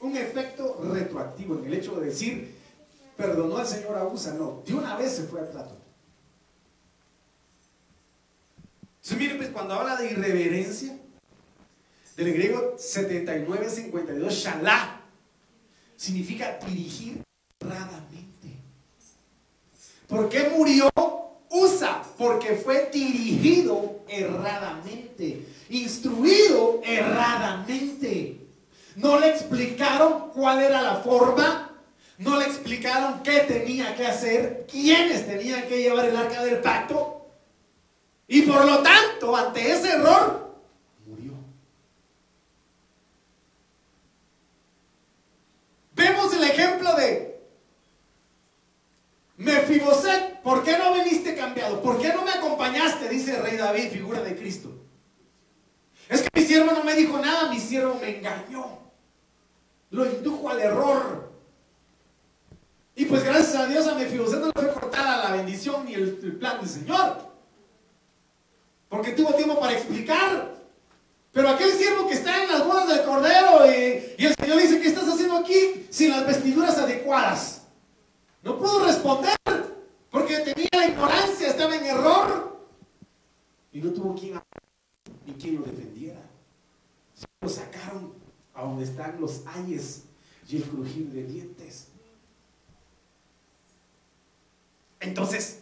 un efecto retroactivo en el hecho de decir, perdonó al Señor abusa, no, de una vez se fue al plato. Entonces, mire, pues cuando habla de irreverencia, del griego 7952, shalá, significa dirigir erradamente. ¿Por qué murió? Usa, porque fue dirigido erradamente, instruido erradamente. No le explicaron cuál era la forma, no le explicaron qué tenía que hacer, quiénes tenían que llevar el arca del pacto. Y por lo tanto, ante ese error, murió. Vemos el ejemplo de Mefiboset. ¿Por qué no viniste cambiado? ¿Por qué no me acompañaste? Dice el rey Figura de Cristo. Es que mi siervo no me dijo nada, mi siervo me engañó. Lo indujo al error. Y pues gracias a Dios a Mefiboset no le fue cortada la bendición ni el, plan del Señor. Porque tuvo tiempo para explicar. Pero aquel siervo que está en las bodas del cordero y, y, el Señor dice, ¿qué estás haciendo aquí sin las vestiduras adecuadas? No pudo responder porque tenía ignorancia, estaba en error. Y no tuvo quien ni quien lo defendiera. Lo sacaron a donde están los ayes y el crujir de dientes. Entonces,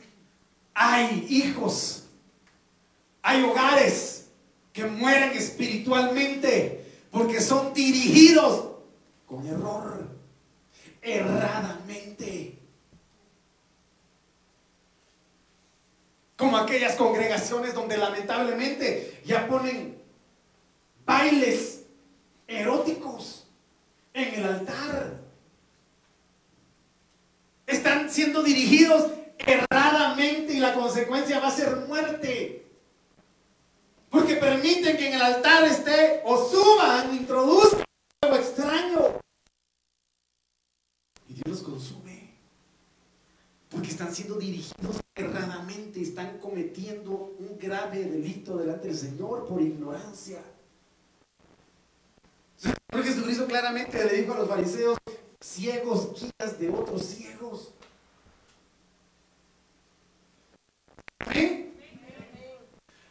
hay hijos hay hogares que mueren espiritualmente porque son dirigidos con error, erradamente. Como aquellas congregaciones donde lamentablemente ya ponen bailes eróticos en el altar. Están siendo dirigidos erradamente y la consecuencia va a ser muerte. Porque permiten que en el altar esté o suban, introduzcan algo extraño. Y Dios consume. Porque están siendo dirigidos erradamente, están cometiendo un grave delito delante del Señor por ignorancia. El Señor Jesucristo claramente le dijo a los fariseos, ciegos guías de otros ciegos. ¿Amén?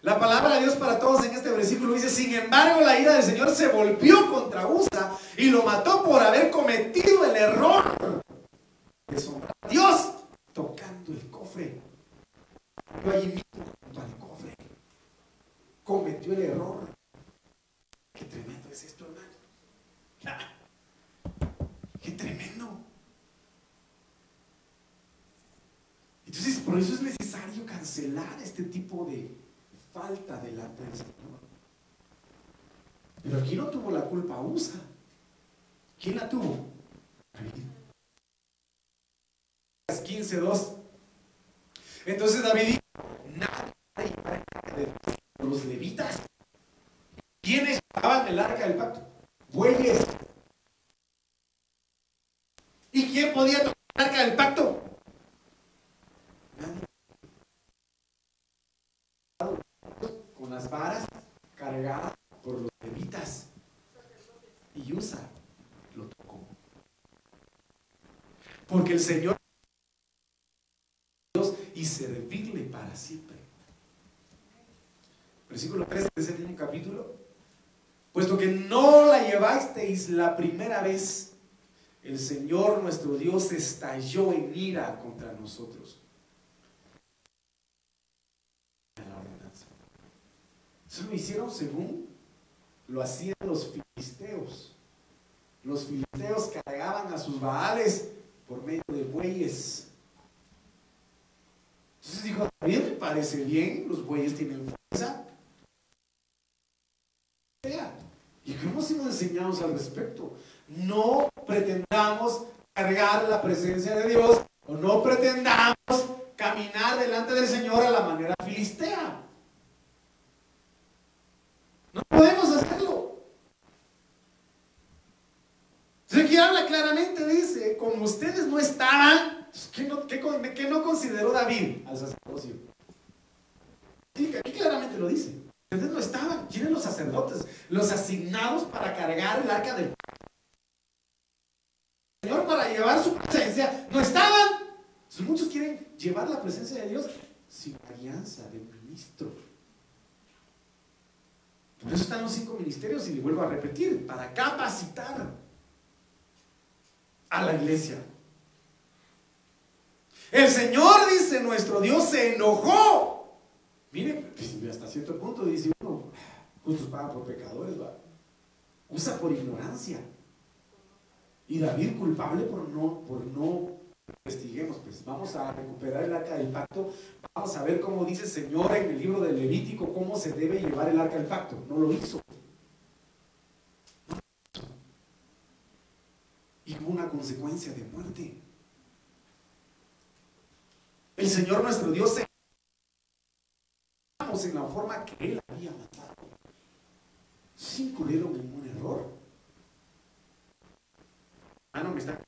La palabra de Dios para todos en este versículo dice, sin embargo la ira del Señor se volvió contra Usa y lo mató por haber cometido el error de a Dios tocando el cofre. Allí mismo junto al cofre. Cometió el error. Qué tremendo es esto, hermano. Qué tremendo. Entonces, por eso es necesario cancelar este tipo de, falta delante del Señor. Pero aquí no tuvo la culpa Usa. ¿Quién la tuvo? David. 15.2. Entonces David la primera vez el Señor nuestro Dios estalló en ira contra nosotros. Eso lo hicieron según lo hacían los filisteos. Los filisteos cargaban a sus baales por medio de bueyes. Entonces dijo, también me parece bien, los bueyes tienen enseñados al respecto? No pretendamos cargar la presencia de Dios o no pretendamos caminar delante del Señor a la manera filistea. No podemos hacerlo. Si habla claramente, dice, como ustedes no estaban, pues, ¿qué no, qué, no consideró David al sacerdocio? aquí claramente lo dice. Ustedes no estaban. ¿Quiénes los sacerdotes? Los asignados para cargar el arca del Señor para llevar su presencia. No estaban. muchos quieren llevar la presencia de Dios sin alianza del ministro. Por eso están los cinco ministerios y le vuelvo a repetir, para capacitar a la iglesia. El Señor, dice nuestro Dios, se enojó. Mire, pues, hasta cierto punto dice uno, justos pagan por pecadores, usa por ignorancia. Y David culpable por no, por no investiguemos, pues vamos a recuperar el arca del pacto, vamos a ver cómo dice el Señor en el libro de Levítico cómo se debe llevar el arca del pacto. No lo hizo. Y hubo una consecuencia de muerte. El Señor nuestro Dios se en la forma que Él había matado. Sin incurrieron en un error. Ah, no, me está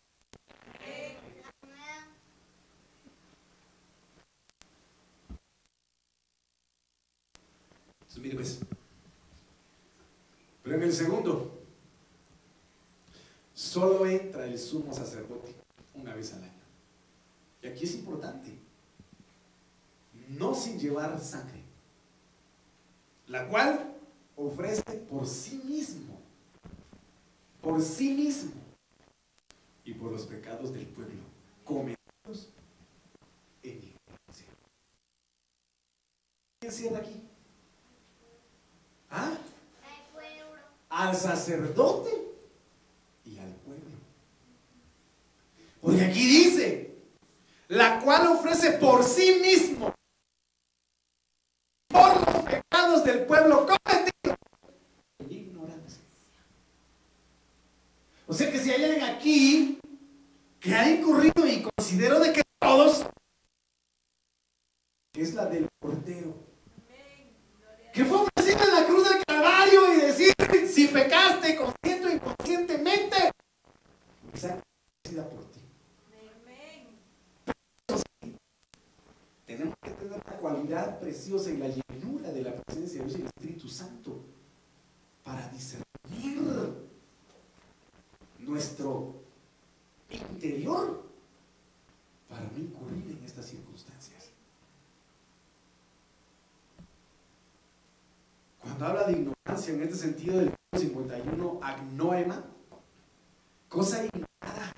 mire pues. Pero en el segundo, solo entra el sumo sacerdote una vez al año. Y aquí es importante, no sin llevar sangre, la cual ofrece por sí mismo, por sí mismo y por los pecados del pueblo, cometidos en ignorancia. ¿Qué cierra aquí? ¿Ah? Al sacerdote y al pueblo. Porque aquí dice, la cual ofrece por sí mismo, por los pecados del pueblo cometido en ignorancia. O sea que si hay alguien aquí que ha incurrido y considero de que todos, es la del portero que fue ofrecido en la cruz del Calvario y decir, si pecaste consciente o inconscientemente, esa por ti. tenemos que tener la cualidad preciosa y la llenura de la presencia de Dios y del Espíritu Santo para discernir nuestro interior para no incurrir en estas circunstancias. Cuando habla de ignorancia en este sentido del 51, agnoema, cosa ignorada,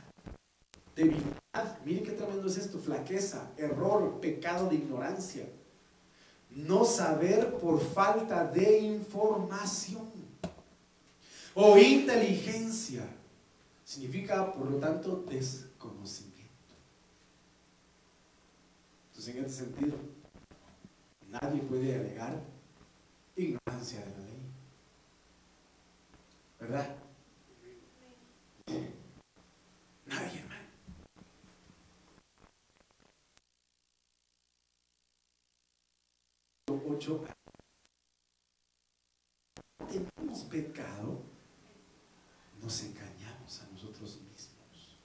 debilidad, miren qué tremendo es esto, flaqueza, error, pecado de ignorancia, no saber por falta de información o inteligencia, significa por lo tanto desconocimiento. Entonces en este sentido, nadie puede alegar ignorancia de la ley. ¿Verdad? Nadie, hermano. Ocho. Tenemos pecado, nos engañamos a nosotros mismos.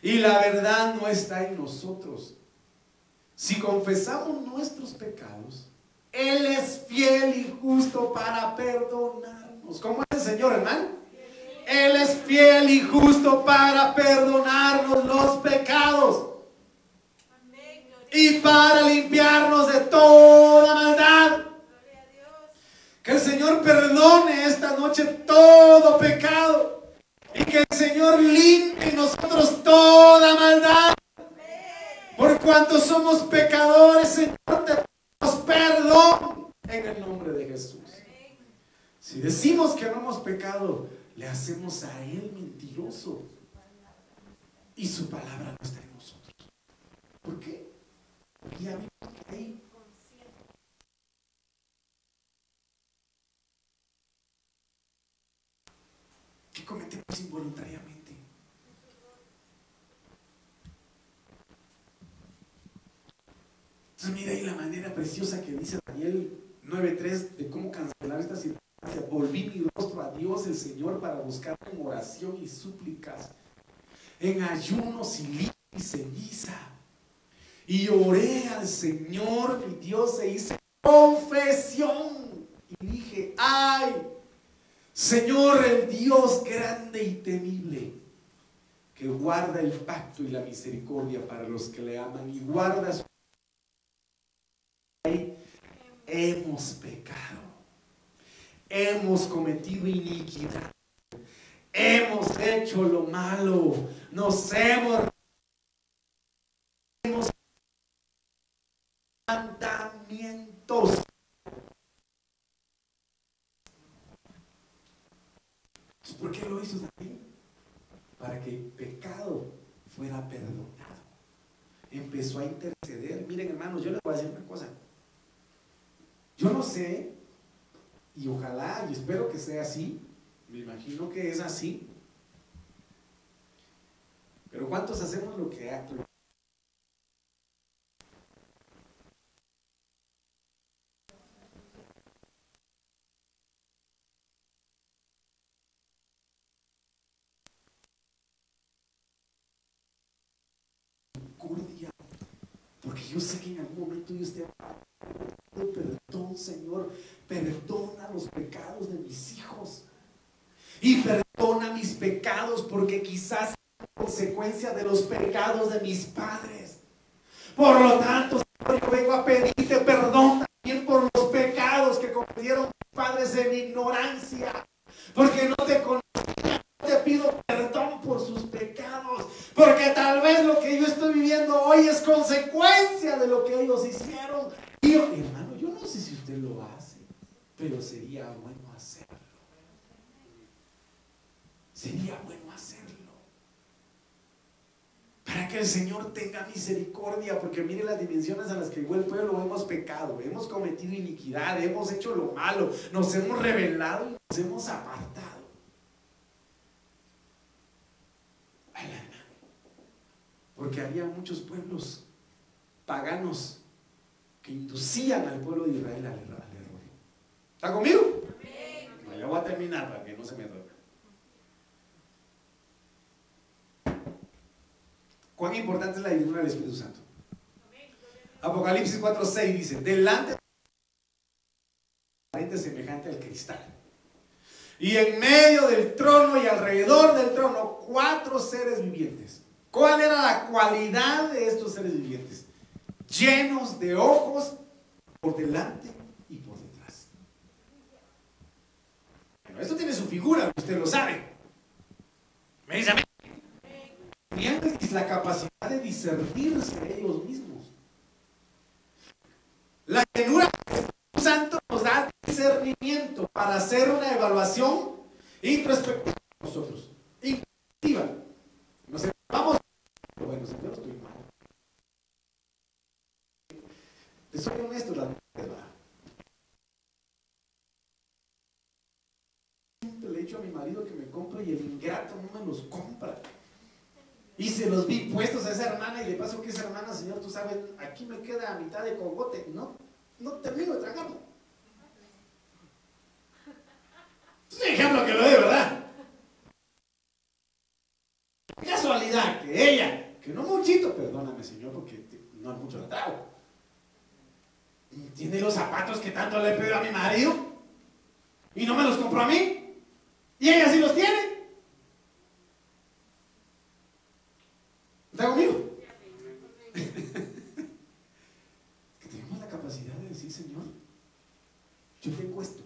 Y la verdad no está en nosotros. Si confesamos nuestros pecados, él es fiel y justo para perdonarnos. ¿Cómo es el Señor, hermano? Él es fiel y justo para perdonarnos los pecados. Y para limpiarnos de toda maldad. Que el Señor perdone esta noche todo pecado. Y que el Señor limpie nosotros toda maldad. Por cuanto somos pecadores, Señor, te perdón en el nombre de Jesús. Si decimos que no hemos pecado, le hacemos a Él mentiroso. Y su palabra no está en nosotros. ¿Por qué? Porque ya vimos que ahí que cometemos involuntariamente. Entonces mira ahí la manera preciosa que dice Daniel 9.3 de cómo cancelar esta situación Volví mi rostro a Dios el Señor para buscar en oración y súplicas, en ayunos y y ceniza. Y oré al Señor mi Dios e hice confesión. Y dije, ay, Señor el Dios grande y temible, que guarda el pacto y la misericordia para los que le aman y guarda su... Hemos pecado, hemos cometido iniquidad, hemos hecho lo malo, nos hemos mandamientos. ¿Por qué lo hizo David? Para que el pecado fuera perdonado. Empezó a interceder. Miren, hermanos, yo les voy a decir una cosa. Yo no sé, y ojalá y espero que sea así, me imagino que es así. Pero ¿cuántos hacemos lo que, Porque yo sé que en algún momento yo esté perdón, Señor, perdona los pecados de mis hijos. Y perdona mis pecados porque quizás es consecuencia de los pecados de mis padres. Por lo tanto, Señor, yo vengo a pedirte perdón también por los pecados que cometieron mis padres en ignorancia. Porque no te conocía. Te pido perdón por sus pecados. Porque tal vez lo que yo estoy viviendo hoy es consecuencia de lo que ellos hicieron. Y hermano, yo no sé si usted lo hace, pero sería bueno hacerlo. Sería bueno hacerlo. Para que el Señor tenga misericordia, porque mire las dimensiones a las que igual el pueblo hemos pecado, hemos cometido iniquidad, hemos hecho lo malo, nos hemos rebelado y nos hemos apartado. Porque había muchos pueblos paganos que inducían al pueblo de Israel al, error. ¿Está conmigo? ya voy a terminar para que no se me duerma. ¿Cuán importante es la divinidad del Espíritu Santo? Apocalipsis 4:6 dice, delante de semejante al cristal. Y en medio del trono y alrededor del trono, cuatro seres vivientes ¿Cuál era la cualidad de estos seres vivientes? Llenos de ojos por delante y por detrás. Bueno, esto tiene su figura, usted lo sabe. Me dice a mí. Tenían la capacidad de discernirse ellos mismos. La llenura del Espíritu Santo nos da discernimiento para hacer una evaluación introspectiva nosotros. Introspectiva. Nos vamos bueno, yo estoy mal. Te soy honesto, la verdad. Le he dicho a mi marido que me compre y el ingrato no me los compra. Y se los vi puestos a esa hermana y le paso que esa hermana, Señor, tú sabes, aquí me queda a mitad de cogote. No, no termino de tragarlo. Es un ejemplo que lo de verdad. Casualidad que ella que no muchito, perdóname Señor, porque no es mucho trago. Tiene los zapatos que tanto le he pedido a mi marido y no me los compró a mí. Y ella sí los tiene. ¿Está conmigo? que tenemos la capacidad de decir, Señor, yo tengo esto.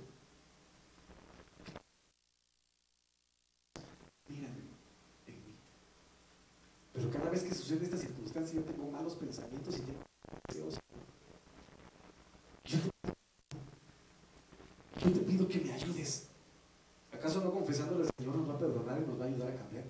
Pero cada vez que sucede yo tengo malos pensamientos y tengo deseos. Yo te, pido que me ayudes. ¿Acaso no confesándole al Señor nos va a perdonar y nos va a ayudar a cambiar?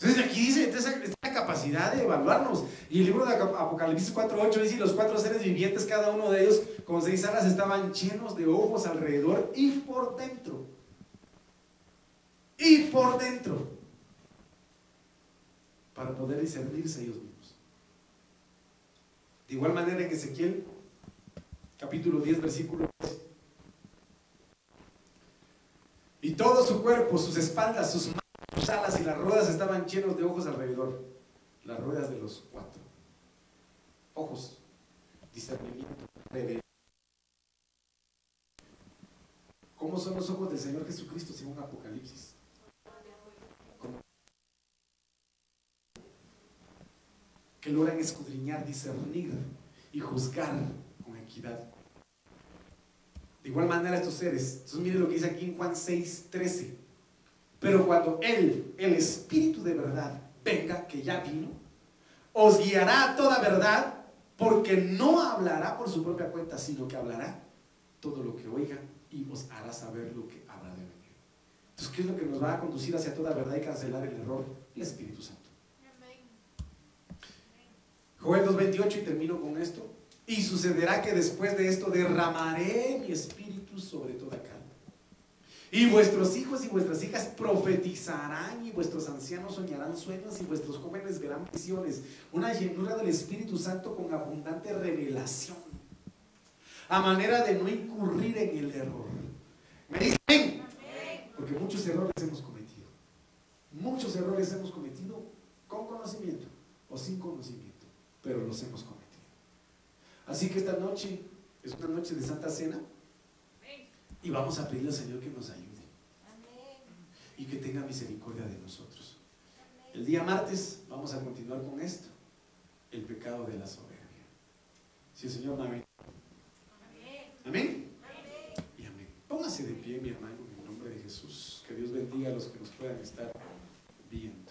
Entonces aquí dice esta capacidad de evaluarnos. Y el libro de Apocalipsis 4.8 dice, los cuatro seres vivientes, cada uno de ellos con seis alas estaban llenos de ojos alrededor y por dentro. Y por dentro para poder discernirse ellos mismos. De igual manera en Ezequiel, capítulo 10, versículo 10. Y todo su cuerpo, sus espaldas, sus manos, sus alas y las ruedas estaban llenos de ojos alrededor. Las ruedas de los cuatro. Ojos, discernimiento. ¿Cómo son los ojos del Señor Jesucristo según Apocalipsis? Que logran escudriñar, discernir y juzgar con equidad. De igual manera estos seres, entonces miren lo que dice aquí en Juan 6, 13. Pero cuando Él, el Espíritu de verdad, venga, que ya vino, os guiará a toda verdad, porque no hablará por su propia cuenta, sino que hablará todo lo que oiga y os hará saber lo que habrá de venir. Entonces, ¿qué es lo que nos va a conducir hacia toda verdad y cancelar el error? El Espíritu Santo. Joel 2.28 y termino con esto. Y sucederá que después de esto derramaré mi espíritu sobre toda carne. Y vuestros hijos y vuestras hijas profetizarán y vuestros ancianos soñarán sueños y vuestros jóvenes verán visiones. Una llenura del Espíritu Santo con abundante revelación. A manera de no incurrir en el error. ¿Me dicen? Porque muchos errores hemos cometido. Muchos errores hemos cometido con conocimiento o sin conocimiento. Pero los hemos cometido. Así que esta noche es una noche de Santa Cena y vamos a pedirle al Señor que nos ayude y que tenga misericordia de nosotros. El día martes vamos a continuar con esto, el pecado de la soberbia. Si el Señor amén. Amén. Y amén. Póngase de pie, mi hermano, en el nombre de Jesús. Que Dios bendiga a los que nos puedan estar viendo.